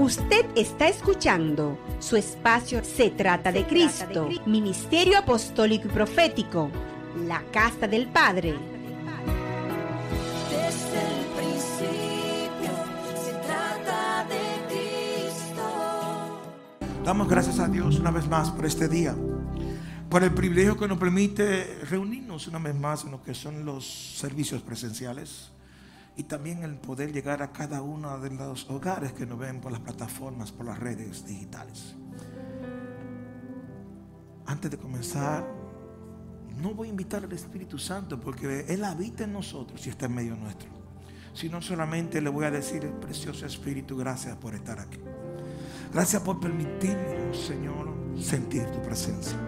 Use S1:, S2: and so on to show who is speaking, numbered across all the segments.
S1: Usted está escuchando su espacio Se trata de Cristo, Ministerio Apostólico y Profético, la Casa del Padre.
S2: Desde el principio se trata de Cristo.
S3: Damos gracias a Dios una vez más por este día, por el privilegio que nos permite reunirnos una vez más en lo que son los servicios presenciales y también el poder llegar a cada uno de los hogares que nos ven por las plataformas, por las redes digitales. Antes de comenzar, no voy a invitar al Espíritu Santo porque Él habita en nosotros y está en medio nuestro. Sino solamente le voy a decir, precioso Espíritu, gracias por estar aquí. Gracias por permitirnos, Señor, sentir tu presencia.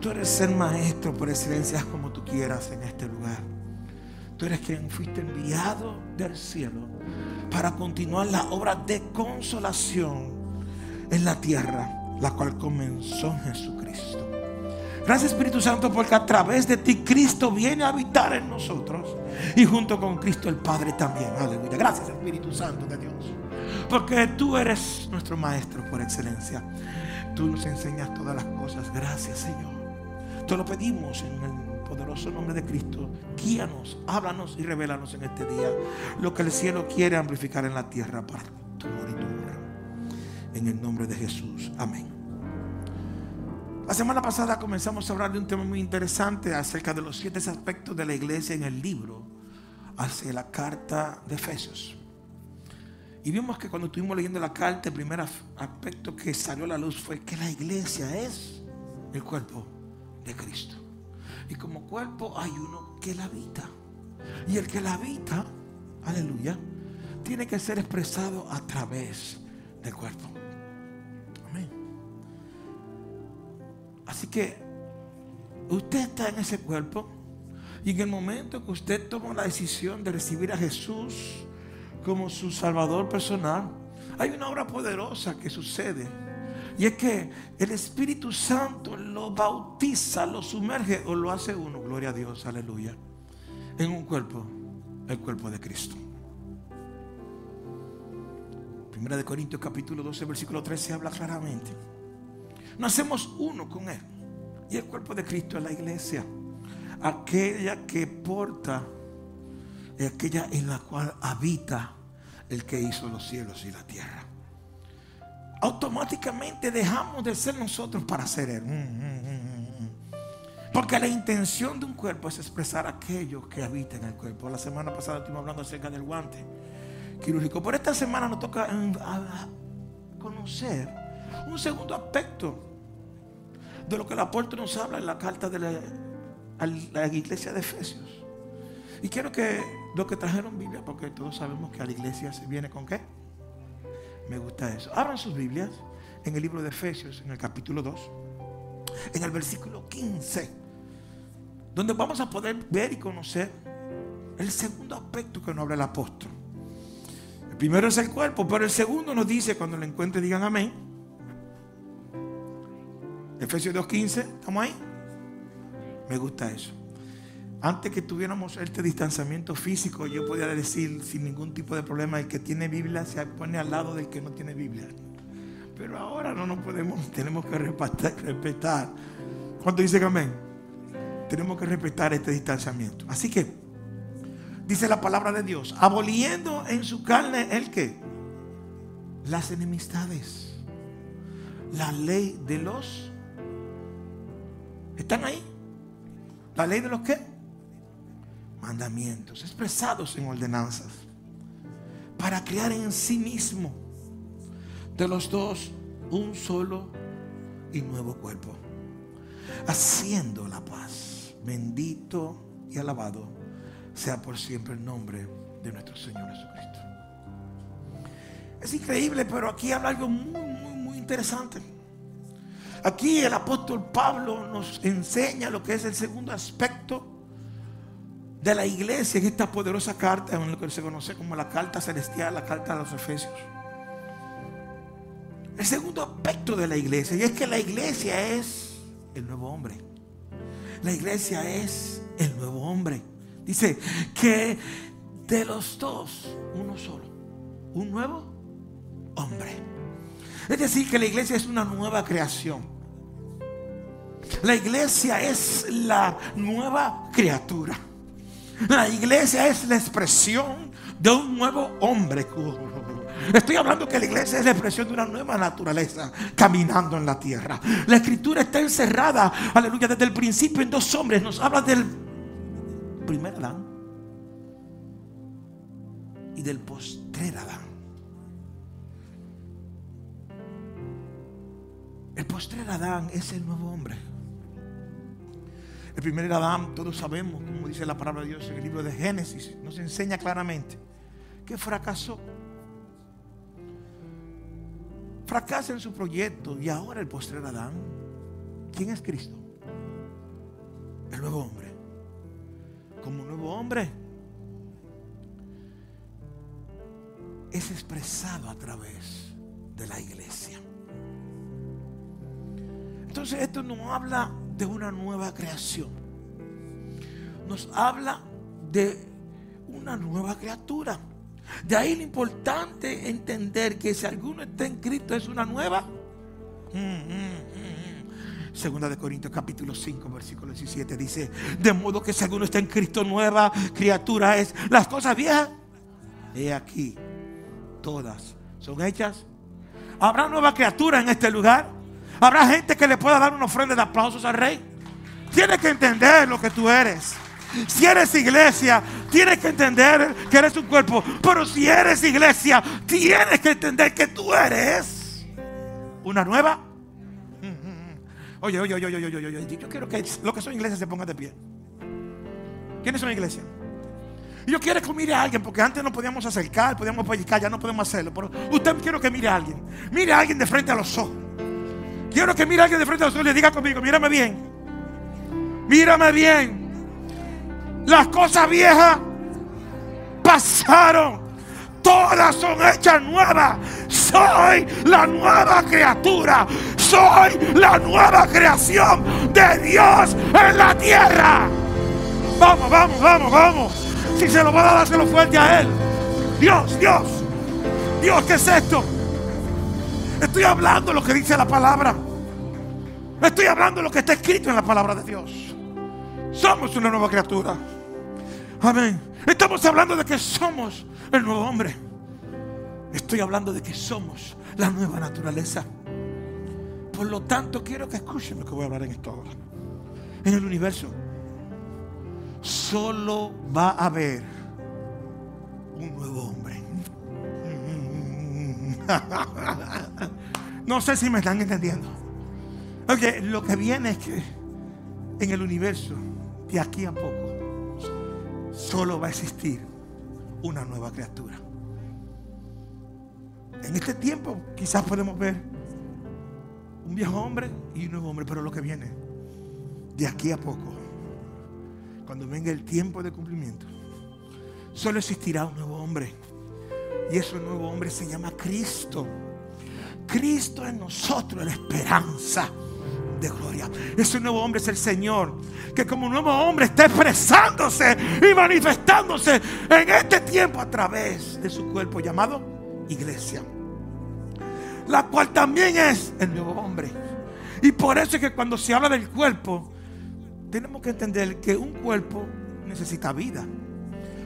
S3: Tú eres el maestro por excelencia como tú quieras en este lugar. Tú eres quien fuiste enviado del cielo para continuar la obra de consolación en la tierra, la cual comenzó en Jesucristo. Gracias Espíritu Santo porque a través de ti Cristo viene a habitar en nosotros y junto con Cristo el Padre también. Aleluya. Gracias Espíritu Santo de Dios. Porque tú eres nuestro maestro por excelencia. Tú nos enseñas todas las cosas. Gracias Señor. Te lo pedimos en el poderoso nombre de Cristo. Guíanos, háblanos y revélanos en este día lo que el cielo quiere amplificar en la tierra para tu honor y tu honra. En el nombre de Jesús. Amén. La semana pasada comenzamos a hablar de un tema muy interesante acerca de los siete aspectos de la iglesia en el libro hacia la carta de Efesios. Y vimos que cuando estuvimos leyendo la carta, el primer aspecto que salió a la luz fue que la iglesia es el cuerpo de Cristo. Y como cuerpo hay uno que la habita. Y el que la habita, aleluya, tiene que ser expresado a través del cuerpo. Amén. Así que usted está en ese cuerpo y en el momento que usted toma la decisión de recibir a Jesús como su Salvador personal, hay una obra poderosa que sucede. Y es que el Espíritu Santo lo bautiza, lo sumerge o lo hace uno, gloria a Dios, aleluya, en un cuerpo, el cuerpo de Cristo. Primera de Corintios capítulo 12, versículo 13 habla claramente. No hacemos uno con Él. Y el cuerpo de Cristo es la iglesia. Aquella que porta, aquella en la cual habita el que hizo los cielos y la tierra. Automáticamente dejamos de ser nosotros para ser Él. Mm, mm, mm. Porque la intención de un cuerpo es expresar aquello que habita en el cuerpo. La semana pasada estuvimos hablando acerca del guante quirúrgico. Por esta semana nos toca a conocer un segundo aspecto de lo que el apóstol nos habla en la carta de la, la iglesia de Efesios. Y quiero que los que trajeron Biblia, porque todos sabemos que a la iglesia se viene con qué. Me gusta eso. Abran sus Biblias en el libro de Efesios, en el capítulo 2, en el versículo 15, donde vamos a poder ver y conocer el segundo aspecto que nos habla el apóstol. El primero es el cuerpo, pero el segundo nos dice, cuando lo encuentre, digan amén. Efesios 2.15, ¿estamos ahí? Me gusta eso. Antes que tuviéramos este distanciamiento físico, yo podía decir sin ningún tipo de problema, el que tiene Biblia se pone al lado del que no tiene Biblia. Pero ahora no nos podemos, tenemos que respetar. ¿Cuánto dice que amén? Tenemos que respetar este distanciamiento. Así que, dice la palabra de Dios, aboliendo en su carne el que? Las enemistades. La ley de los... ¿Están ahí? ¿La ley de los qué? Mandamientos expresados en ordenanzas. Para crear en sí mismo de los dos un solo y nuevo cuerpo. Haciendo la paz. Bendito y alabado sea por siempre el nombre de nuestro Señor Jesucristo. Es increíble, pero aquí habla algo muy, muy, muy interesante. Aquí el apóstol Pablo nos enseña lo que es el segundo aspecto de la iglesia en esta poderosa carta, en lo que se conoce como la carta celestial, la carta de los Efesios. El segundo aspecto de la iglesia, y es que la iglesia es el nuevo hombre. La iglesia es el nuevo hombre. Dice que de los dos, uno solo. Un nuevo hombre. Es decir, que la iglesia es una nueva creación. La iglesia es la nueva criatura. La iglesia es la expresión de un nuevo hombre. Estoy hablando que la iglesia es la expresión de una nueva naturaleza caminando en la tierra. La escritura está encerrada, aleluya, desde el principio en dos hombres. Nos habla del primer Adán y del postrer Adán. El postrer Adán es el nuevo hombre. El primer Adán, todos sabemos, como dice la palabra de Dios en el libro de Génesis, nos enseña claramente que fracasó. Fracasa en su proyecto y ahora el postrer Adán, ¿quién es Cristo? El nuevo hombre. Como nuevo hombre es expresado a través de la iglesia. Entonces esto no habla de una nueva creación. Nos habla de una nueva criatura. De ahí lo importante entender que si alguno está en Cristo es una nueva. Mm, mm, mm, Segunda de Corintios capítulo 5 versículo 17 dice, de modo que si alguno está en Cristo nueva criatura es, las cosas viejas, he aquí, todas son hechas. ¿Habrá nueva criatura en este lugar? Habrá gente que le pueda dar una ofrenda de aplausos al rey. Tienes que entender lo que tú eres. Si eres iglesia, tienes que entender que eres un cuerpo. Pero si eres iglesia, tienes que entender que tú eres una nueva. Oye, oye, oye, oye, oye, oye, oye. Yo quiero que los que son iglesias se pongan de pie. ¿Quiénes son iglesias? Yo quiero que mire a alguien, porque antes no podíamos acercar, podíamos pellizcar, ya no podemos hacerlo. Pero usted quiero que mire a alguien. Mire a alguien de frente a los ojos. Quiero que mire a alguien de frente a ojos y le diga conmigo, mírame bien. Mírame bien. Las cosas viejas pasaron. Todas son hechas nuevas. Soy la nueva criatura. Soy la nueva creación de Dios en la tierra. Vamos, vamos, vamos, vamos. Si se lo va a dar, dáselo fuerte a Él. Dios, Dios. Dios, ¿qué es esto? Estoy hablando lo que dice la palabra. Estoy hablando lo que está escrito en la palabra de Dios. Somos una nueva criatura. Amén. Estamos hablando de que somos el nuevo hombre. Estoy hablando de que somos la nueva naturaleza. Por lo tanto, quiero que escuchen lo que voy a hablar en esta hora. En el universo, solo va a haber un nuevo hombre. No sé si me están entendiendo. Ok, lo que viene es que en el universo, de aquí a poco, solo va a existir una nueva criatura. En este tiempo quizás podemos ver un viejo hombre y un nuevo hombre, pero lo que viene, de aquí a poco, cuando venga el tiempo de cumplimiento, solo existirá un nuevo hombre. Y ese nuevo hombre se llama Cristo. Cristo en nosotros, la esperanza de gloria. Ese nuevo hombre es el Señor, que como nuevo hombre está expresándose y manifestándose en este tiempo a través de su cuerpo llamado iglesia. La cual también es el nuevo hombre. Y por eso es que cuando se habla del cuerpo, tenemos que entender que un cuerpo necesita vida.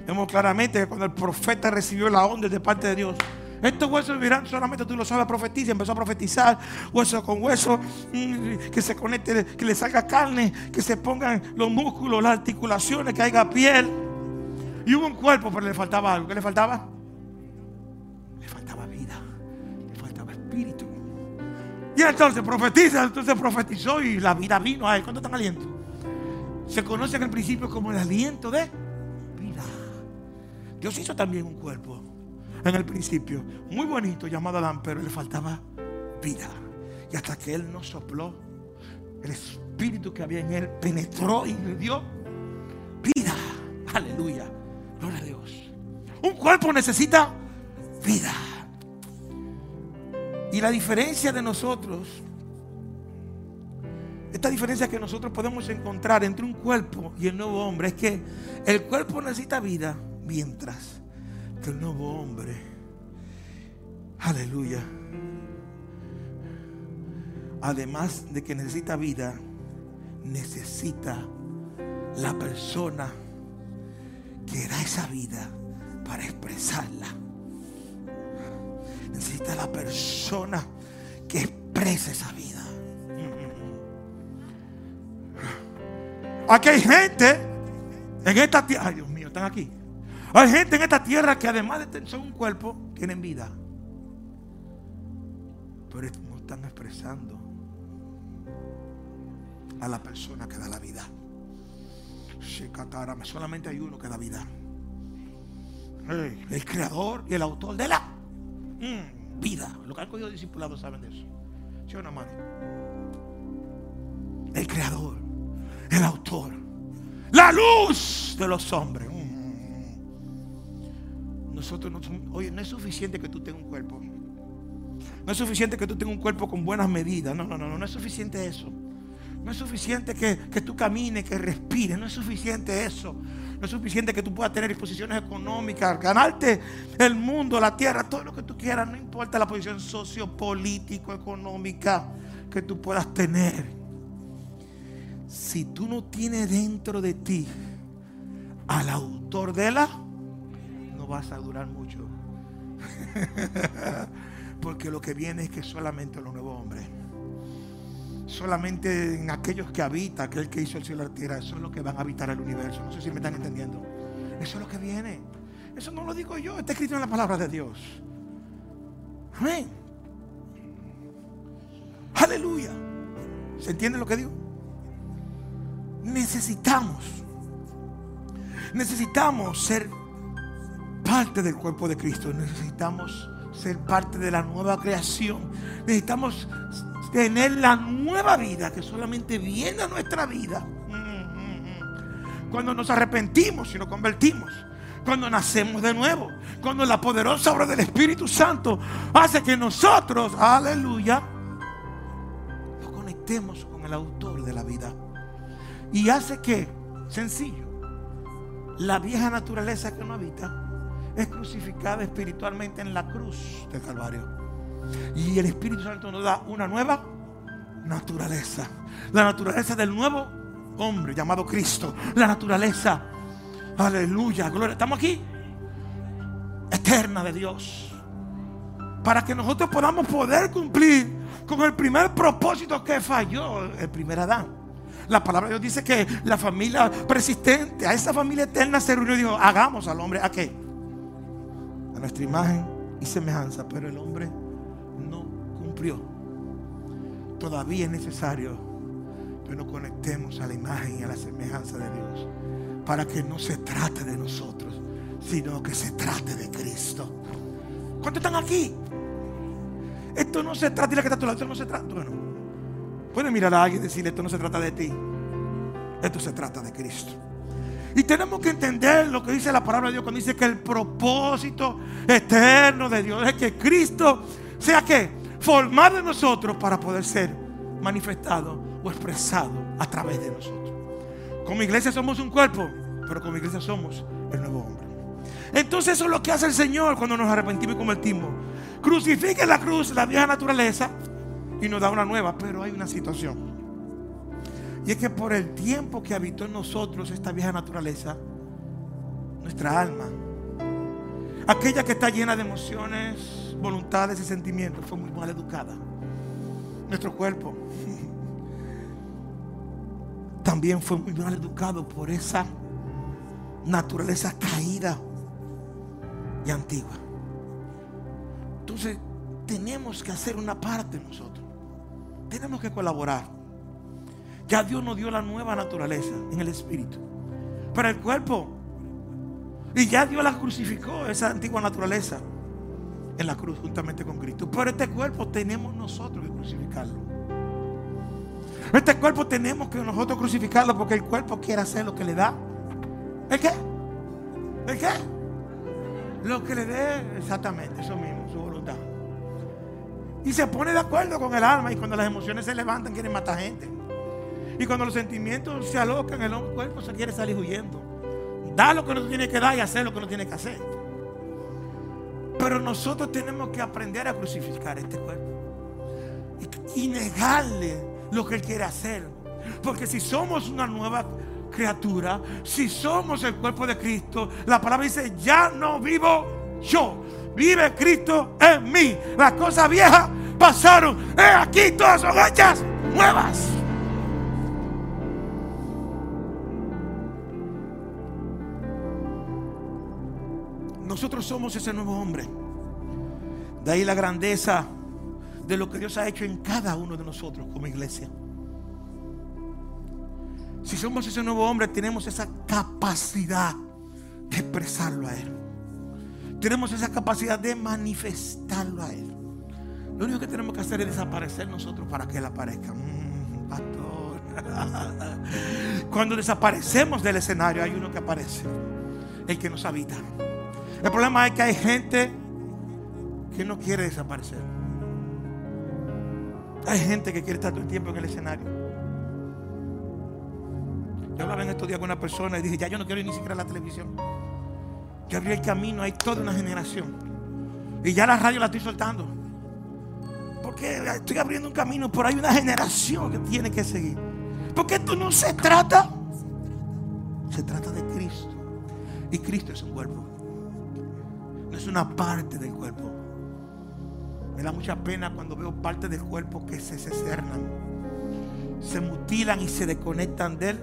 S3: Vemos claramente que cuando el profeta recibió la onda de parte de Dios, estos huesos vivirán solamente tú lo sabes, profetiza. Empezó a profetizar hueso con hueso, mm, que se conecte, que le salga carne, que se pongan los músculos, las articulaciones, que haya piel. Y hubo un cuerpo, pero le faltaba algo. ¿Qué le faltaba? Le faltaba vida, le faltaba espíritu. Y entonces profetiza, entonces profetizó y la vida vino a él. ¿Cuánto están aliento? Se conoce en el principio como el aliento de vida. Dios hizo también un cuerpo en el principio, muy bonito, llamado Adán, pero le faltaba vida. Y hasta que Él nos sopló, el espíritu que había en Él penetró y le dio vida. Aleluya. Gloria a Dios. Un cuerpo necesita vida. Y la diferencia de nosotros, esta diferencia que nosotros podemos encontrar entre un cuerpo y el nuevo hombre, es que el cuerpo necesita vida mientras que el nuevo hombre, Aleluya. Además de que necesita vida, necesita la persona que da esa vida para expresarla. Necesita la persona que expresa esa vida. Aquí hay gente en esta tierra. Ay, Dios mío, están aquí. Hay gente en esta tierra que además de tener un cuerpo, tienen vida. Pero no están expresando a la persona que da la vida. Solamente hay uno que da vida. El creador y el autor de la mm, vida. Los que han cogido discipulados saben de eso. ¿Sí o no? El creador, el autor, la luz de los hombres. Oye, no es suficiente que tú tengas un cuerpo. No es suficiente que tú tengas un cuerpo con buenas medidas. No, no, no, no, no es suficiente eso. No es suficiente que, que tú camines, que respires. No es suficiente eso. No es suficiente que tú puedas tener disposiciones económicas, ganarte el mundo, la tierra, todo lo que tú quieras. No importa la posición sociopolítico, económica que tú puedas tener. Si tú no tienes dentro de ti al autor de la, vas a durar mucho. Porque lo que viene es que solamente los nuevos hombres solamente en aquellos que habitan, aquel que hizo el cielo y la tierra, eso es lo que van a habitar el universo. No sé si me están entendiendo. Eso es lo que viene. Eso no lo digo yo, está escrito en la palabra de Dios. Amén. Aleluya. ¿Se entiende lo que digo? Necesitamos, necesitamos ser parte del cuerpo de Cristo. Necesitamos ser parte de la nueva creación. Necesitamos tener la nueva vida que solamente viene a nuestra vida cuando nos arrepentimos y nos convertimos, cuando nacemos de nuevo, cuando la poderosa obra del Espíritu Santo hace que nosotros, aleluya, nos conectemos con el autor de la vida y hace que, sencillo, la vieja naturaleza que no habita es crucificada espiritualmente en la cruz del Calvario. Y el Espíritu Santo nos da una nueva naturaleza. La naturaleza del nuevo hombre llamado Cristo. La naturaleza, aleluya, gloria. Estamos aquí. Eterna de Dios. Para que nosotros podamos poder cumplir con el primer propósito que falló el primer Adán. La palabra de Dios dice que la familia persistente, a esa familia eterna se reunió y dijo, hagamos al hombre, ¿a qué? Nuestra imagen y semejanza. Pero el hombre Todavía es necesario que nos conectemos a la imagen y a la semejanza de Dios. Para que no se trate de nosotros, sino que se trate de Cristo. ¿Cuántos están aquí? Esto no se trata, de la que está a tu lado, esto no se trata. Bueno, puede mirar a alguien y decirle, esto no se trata de ti. Esto se trata de Cristo. Y tenemos que entender lo que dice la palabra de Dios cuando dice que el propósito eterno de Dios es que Cristo sea que formado en nosotros para poder ser manifestado o expresado a través de nosotros. Como iglesia somos un cuerpo, pero como iglesia somos el nuevo hombre. Entonces eso es lo que hace el Señor cuando nos arrepentimos y convertimos. Crucifica en la cruz la vieja naturaleza y nos da una nueva, pero hay una situación. Y es que por el tiempo que habitó en nosotros esta vieja naturaleza, nuestra alma, aquella que está llena de emociones, voluntades y sentimientos fue muy mal educada. Nuestro cuerpo también fue muy mal educado por esa naturaleza caída y antigua. Entonces tenemos que hacer una parte nosotros. Tenemos que colaborar. Ya Dios nos dio la nueva naturaleza en el espíritu. Para el cuerpo. Y ya Dios la crucificó, esa antigua naturaleza en la cruz juntamente con Cristo. Pero este cuerpo tenemos nosotros que crucificarlo. Este cuerpo tenemos que nosotros crucificarlo porque el cuerpo quiere hacer lo que le da. ¿El qué? ¿El qué? Lo que le dé exactamente, eso mismo, su voluntad. Y se pone de acuerdo con el alma y cuando las emociones se levantan quieren matar gente. Y cuando los sentimientos se alocan, el cuerpo se quiere salir huyendo. Da lo que no tiene que dar y hacer lo que no tiene que hacer. Pero nosotros tenemos que aprender a crucificar este cuerpo. Y, negarle lo que Él quiere hacer. Porque si somos una nueva criatura, si somos el cuerpo de Cristo, la palabra dice, ya no vivo yo, vive Cristo en mí. Las cosas viejas pasaron. He aquí todas son hechas nuevas. Nosotros somos ese nuevo hombre. De ahí la grandeza de lo que Dios ha hecho en cada uno de nosotros como iglesia. Si somos ese nuevo hombre, tenemos esa capacidad de expresarlo a Él. Tenemos esa capacidad de manifestarlo a Él. Lo único que tenemos que hacer es desaparecer nosotros para que Él aparezca. Mm, pastor. Cuando desaparecemos del escenario, hay uno que aparece, el que nos habita. El problema es que hay gente que no quiere desaparecer. Hay gente que quiere estar todo el tiempo en el escenario. Yo hablaba en estos días con una persona y dije, ya yo no quiero ir ni siquiera a la televisión. Yo abrí el camino, hay toda una generación. Y ya la radio la estoy soltando. Porque estoy abriendo un camino, pero hay una generación que tiene que seguir. Porque esto no se trata, se trata de Cristo. Y Cristo es un cuerpo. No es una parte del cuerpo. Me da mucha pena cuando veo partes del cuerpo que se cernan, se mutilan y se desconectan de él.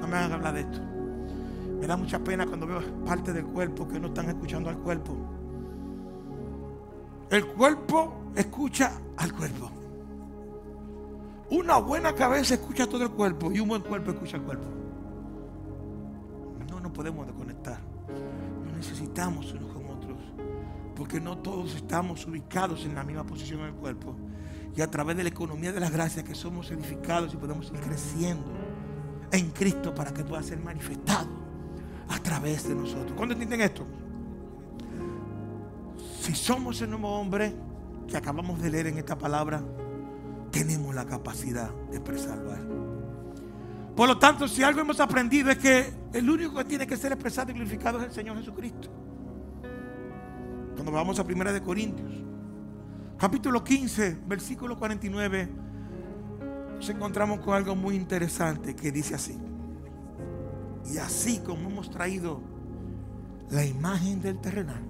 S3: No me hagan hablar de esto. Me da mucha pena cuando veo partes del cuerpo que no están escuchando al cuerpo. El cuerpo escucha al cuerpo. Una buena cabeza escucha todo el cuerpo y un buen cuerpo escucha al cuerpo. No nos podemos desconectar. No necesitamos unos. Porque no todos estamos ubicados en la misma posición en el cuerpo. Y a través de la economía de las gracias que somos edificados y podemos ir creciendo en Cristo para que pueda ser manifestado a través de nosotros. ¿Cuándo entienden esto? Si somos el nuevo hombre que acabamos de leer en esta palabra, tenemos la capacidad de expresarlo. Por lo tanto, si algo hemos aprendido es que el único que tiene que ser expresado y glorificado es el Señor Jesucristo. Cuando vamos a 1 de Corintios, capítulo 15, versículo 49, nos encontramos con algo muy interesante que dice así. Y así como hemos traído la imagen del terrenal,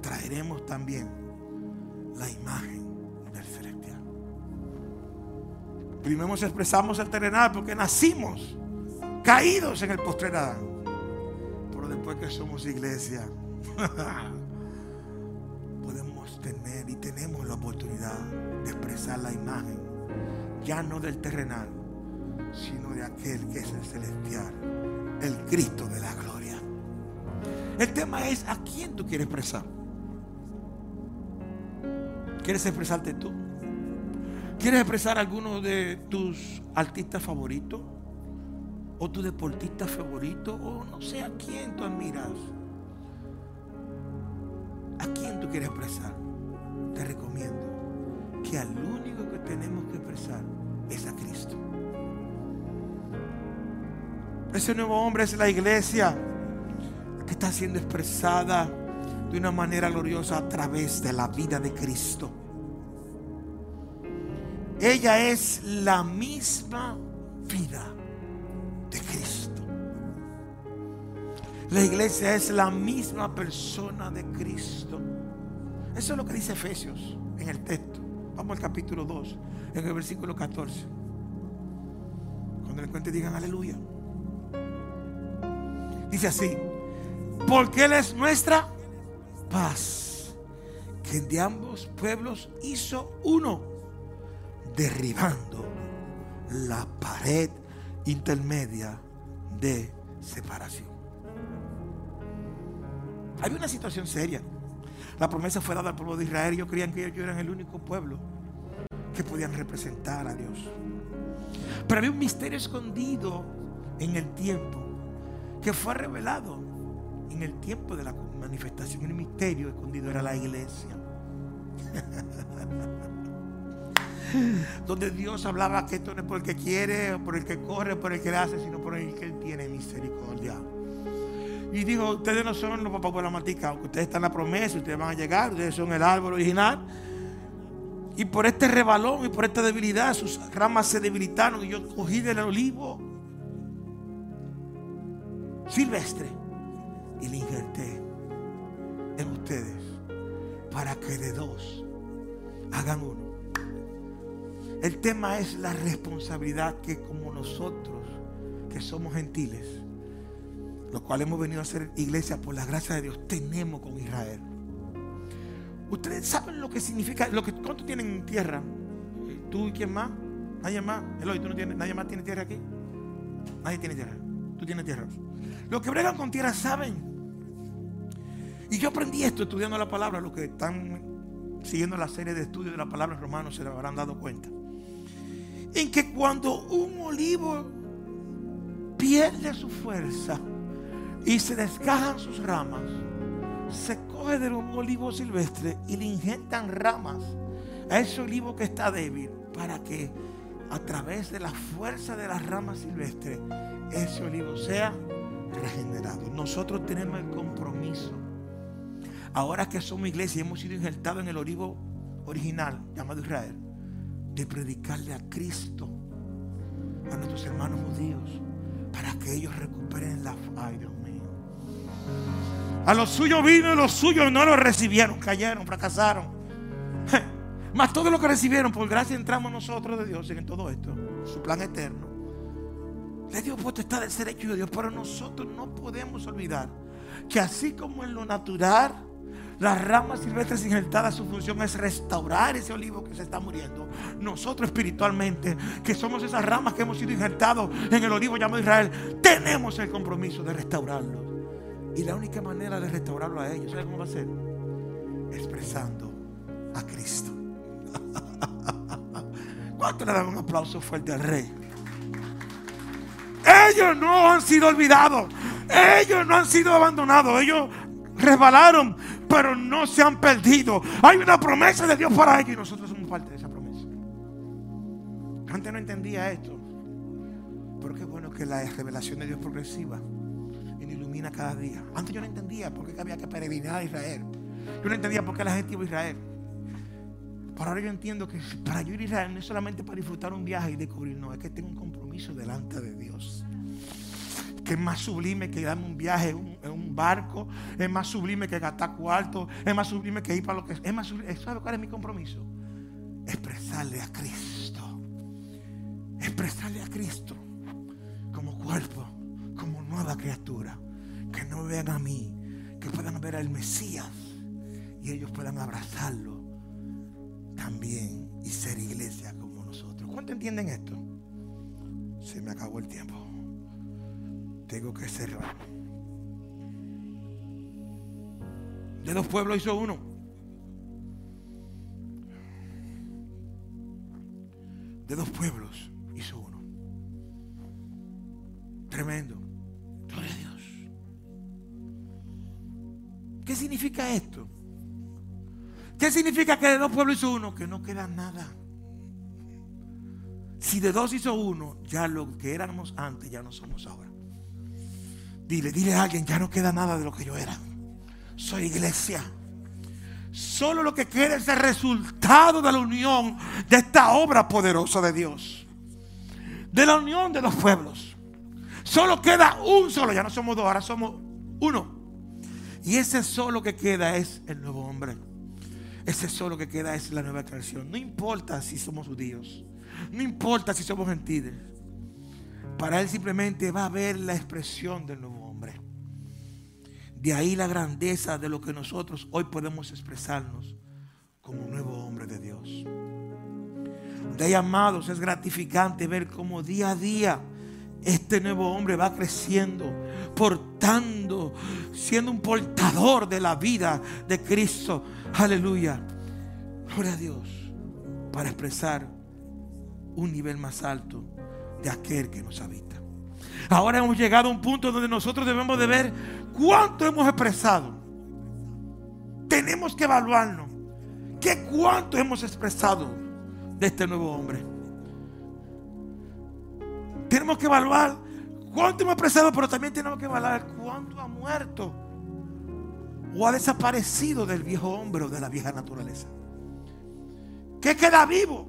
S3: traeremos también la imagen del celestial. Primero expresamos el terrenal porque nacimos caídos en el postrer Adán. Pero después que somos iglesia, podemos tener y tenemos la oportunidad de expresar la imagen, ya no del terrenal, sino de aquel que es el celestial, el Cristo de la gloria. El tema es a quién tú quieres expresar. ¿Quieres expresarte tú? ¿Quieres expresar a alguno de tus artistas favoritos? ¿O tu deportista favorito? O no sé a quién tú admiras. ¿A quién tú quieres expresar? Te recomiendo que al único que tenemos que expresar es a Cristo. Ese nuevo hombre es la iglesia que está siendo expresada de una manera gloriosa a través de la vida de Cristo. Ella es la misma vida La iglesia es la misma persona de Cristo. Eso es lo que dice Efesios en el texto. Vamos al capítulo 2, en el versículo 14. Cuando le cuente digan aleluya. Dice así, porque Él es nuestra paz, que de ambos pueblos hizo uno, derribando la pared intermedia de separación. Había una situación seria. La promesa fue dada al pueblo de Israel. Ellos creían que ellos eran el único pueblo que podían representar a Dios. Pero había un misterio escondido en el tiempo que fue revelado en el tiempo de la manifestación. El misterio escondido era la iglesia. Donde Dios hablaba que esto no es por el que quiere, por el que corre, por el que hace, sino por el que Él tiene misericordia. Y dijo, ustedes no son los papás por la matica, ustedes están en la promesa, ustedes van a llegar, ustedes son el árbol original. Y por este rebalón y por esta debilidad, sus ramas se debilitaron. Y yo cogí del olivo silvestre y le injerté en ustedes para que de dos hagan uno. El tema es la responsabilidad que como nosotros, que somos gentiles, los cuales hemos venido a ser iglesia por la gracia de Dios, tenemos con Israel. Ustedes saben lo que significa, lo que, ¿cuánto tienen en tierra? ¿Tú y quién más? ¿Nadie más? Eloy, ¿tú no tienes, ¿nadie más tiene tierra aquí? Nadie tiene tierra. Tú tienes tierra. Los que bregan con tierra saben. Y yo aprendí esto estudiando la palabra. Los que están siguiendo la serie de estudios de la palabra en romanos se habrán dado cuenta. En que cuando un olivo pierde su fuerza y se desgajan sus ramas, se coge de un olivo silvestre y le injertan ramas a ese olivo que está débil para que a través de la fuerza de las ramas silvestres ese olivo sea regenerado. Nosotros tenemos el compromiso. Ahora que somos iglesia y hemos sido injertados en el olivo original llamado Israel, de predicarle a Cristo a nuestros hermanos judíos para que ellos recuperen la mío. A los suyos vino y los suyos no lo recibieron, cayeron, fracasaron. Más todo lo que recibieron, por gracia entramos nosotros de Dios en todo esto, su plan eterno. Le dio potestad de ser hecho de Dios, pero nosotros no podemos olvidar que así como en lo natural, las ramas silvestres injertadas, su función es restaurar ese olivo que se está muriendo. Nosotros espiritualmente, que somos esas ramas que hemos sido injertados en el olivo llamado Israel, tenemos el compromiso de restaurarlo. Y la única manera de restaurarlo a ellos, ¿sabe cómo va a ser? Expresando a Cristo. ¿Cuánto le dan un aplauso fuerte al Rey? Ellos no han sido olvidados. Ellos no han sido abandonados. Ellos resbalaron, pero no se han perdido. Hay una promesa de Dios para ellos y nosotros somos parte de esa promesa. Antes no entendía esto. Pero qué bueno que la revelación de Dios progresiva ilumina cada día. Antes yo no entendía por qué había que peregrinar a Israel. Yo no entendía por qué la gente iba a Israel. Pero ahora yo entiendo que para yo ir a Israel no es solamente para disfrutar un viaje y descubrir, no, es que tengo un compromiso delante de Dios. Que es más sublime que darme un viaje en un, barco, es más sublime que gastar cuarto, es más sublime que ir para lo que es más sublime. ¿Sabe cuál es mi compromiso? Expresarle a Cristo. Expresarle a Cristo como cuerpo, como nueva criatura. No vean a mí, que puedan ver al Mesías y ellos puedan abrazarlo también y ser iglesia como nosotros. ¿Cuántos entienden esto? Se me acabó el tiempo. Tengo que cerrar. De dos pueblos hizo uno. De dos pueblos ¿Qué significa que de dos pueblos hizo uno? Que no queda nada. Si de dos hizo uno, ya lo que éramos antes, ya no somos ahora. Dile, dile a alguien, ya no queda nada de lo que yo era. Soy iglesia. Solo lo que queda es el resultado de la unión de esta obra poderosa de Dios. De la unión de los pueblos. Solo queda un solo, ya no somos dos, ahora somos uno. Y ese solo que queda es el nuevo hombre. Ese solo que queda es la nueva creación. No importa si somos judíos. No importa si somos gentiles. Para Él simplemente va a ver la expresión del nuevo hombre. De ahí la grandeza de lo que nosotros hoy podemos expresarnos como nuevo hombre de Dios. De ahí, amados, es gratificante ver cómo día a día este nuevo hombre va creciendo, portando, siendo un portador de la vida de Cristo. Aleluya. Gloria a Dios. Para expresar un nivel más alto de aquel que nos habita. Ahora hemos llegado a un punto donde nosotros debemos de ver cuánto hemos expresado. Tenemos que evaluarnos. ¿Qué cuánto hemos expresado de este nuevo hombre? Tenemos que evaluar cuánto hemos expresado, pero también tenemos que evaluar cuánto ha muerto o ha desaparecido del viejo hombre o de la vieja naturaleza? ¿Qué queda vivo?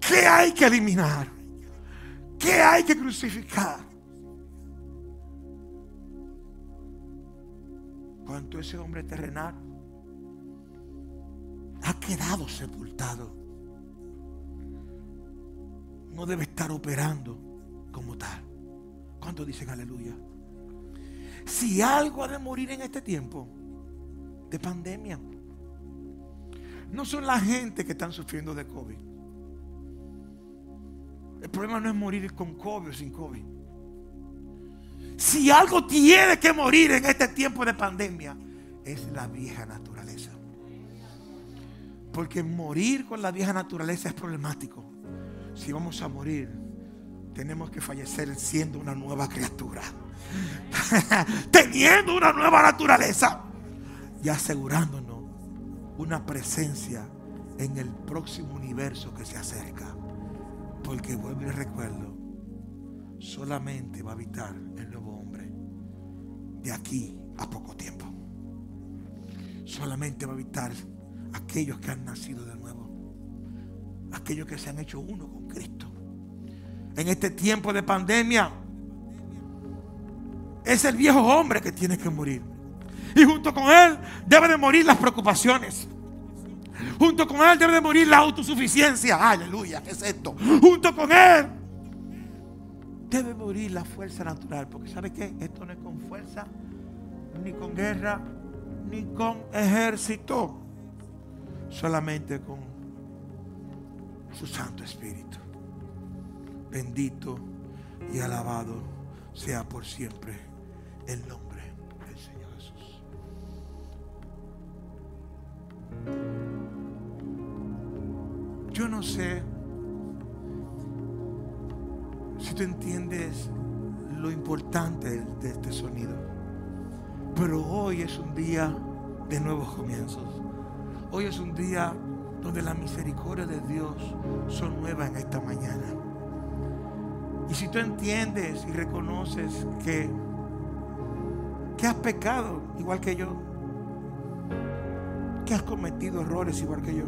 S3: ¿Qué hay que eliminar? ¿Qué hay que crucificar? ¿Cuánto ese hombre terrenal ha quedado sepultado? No debe estar operando como tal. ¿Cuántos dicen aleluya? Si algo ha de morir en este tiempo de pandemia, no son la gente que están sufriendo de COVID. El problema no es morir con COVID o sin COVID. Si algo tiene que morir en este tiempo de pandemia, es la vieja naturaleza. Porque morir con la vieja naturaleza es problemático. Si vamos a morir, tenemos que fallecer siendo una nueva criatura. Teniendo una nueva naturaleza. Y asegurándonos una presencia en el próximo universo que se acerca. Porque vuelvo y recuerdo, solamente va a habitar el nuevo hombre de aquí a poco tiempo. Solamente va a habitar aquellos que han nacido de nuevo. Aquellos que se han hecho uno con Cristo. En este tiempo de pandemia, es el viejo hombre que tiene que morir. Y junto con él deben de morir las preocupaciones. Junto con él debe de morir la autosuficiencia. Aleluya, ¿qué es esto? Junto con él debe morir la fuerza natural. Porque ¿sabe qué? Esto no es con fuerza, ni con guerra, ni con ejército. Solamente con su Santo Espíritu. Bendito y alabado sea por siempre el nombre del Señor Jesús. Yo no sé si tú entiendes lo importante de este sonido, pero hoy es un día de nuevos comienzos. Hoy es un día donde las misericordias de Dios son nuevas en esta mañana. Y si tú entiendes y reconoces que, que has pecado igual que yo, que has cometido errores igual que yo,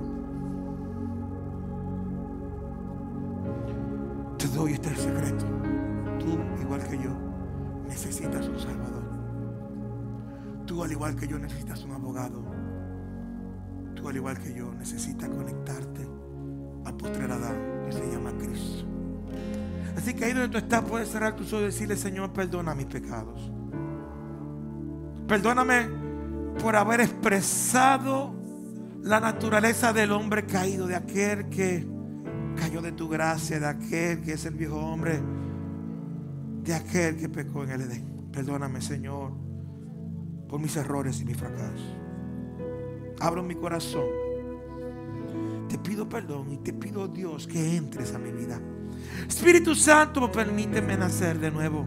S3: te doy este secreto. Tú, igual que yo, necesitas un Salvador. Tú, al igual que yo, necesitas un abogado. Tú, al igual que yo, necesitas conectarte al postrer Adán que se llama Cristo. Así que ahí donde tú estás, puedes cerrar tus ojos y decirle, Señor, perdona mis pecados. Perdóname por haber expresado la naturaleza del hombre caído, de aquel que cayó de tu gracia, de aquel que es el viejo hombre, de aquel que pecó en el Edén. Perdóname, Señor, por mis errores y mis fracasos. Abro mi corazón. Te pido perdón y te pido, Dios, que entres a mi vida. Espíritu Santo, permíteme nacer de nuevo.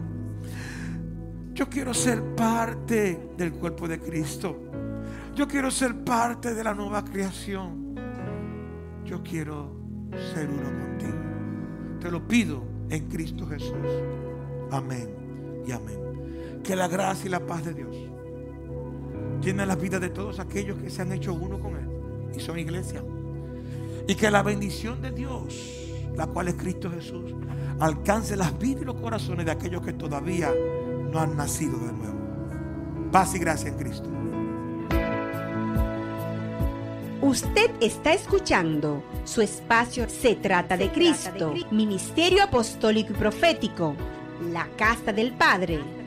S3: Yo quiero ser parte del cuerpo de Cristo. Yo quiero ser parte de la nueva creación. Yo quiero ser uno contigo. Te lo pido en Cristo Jesús. Amén y amén. Que la gracia y la paz de Dios llenen las vidas de todos aquellos que se han hecho uno con Él y son iglesia. Y que la bendición de Dios, la cual es Cristo Jesús, alcance las vidas y los corazones de aquellos que todavía no han nacido de nuevo. Paz y gracia en Cristo.
S1: Usted está escuchando su espacio Se trata de Cristo, Ministerio Apostólico y Profético, la Casa del Padre.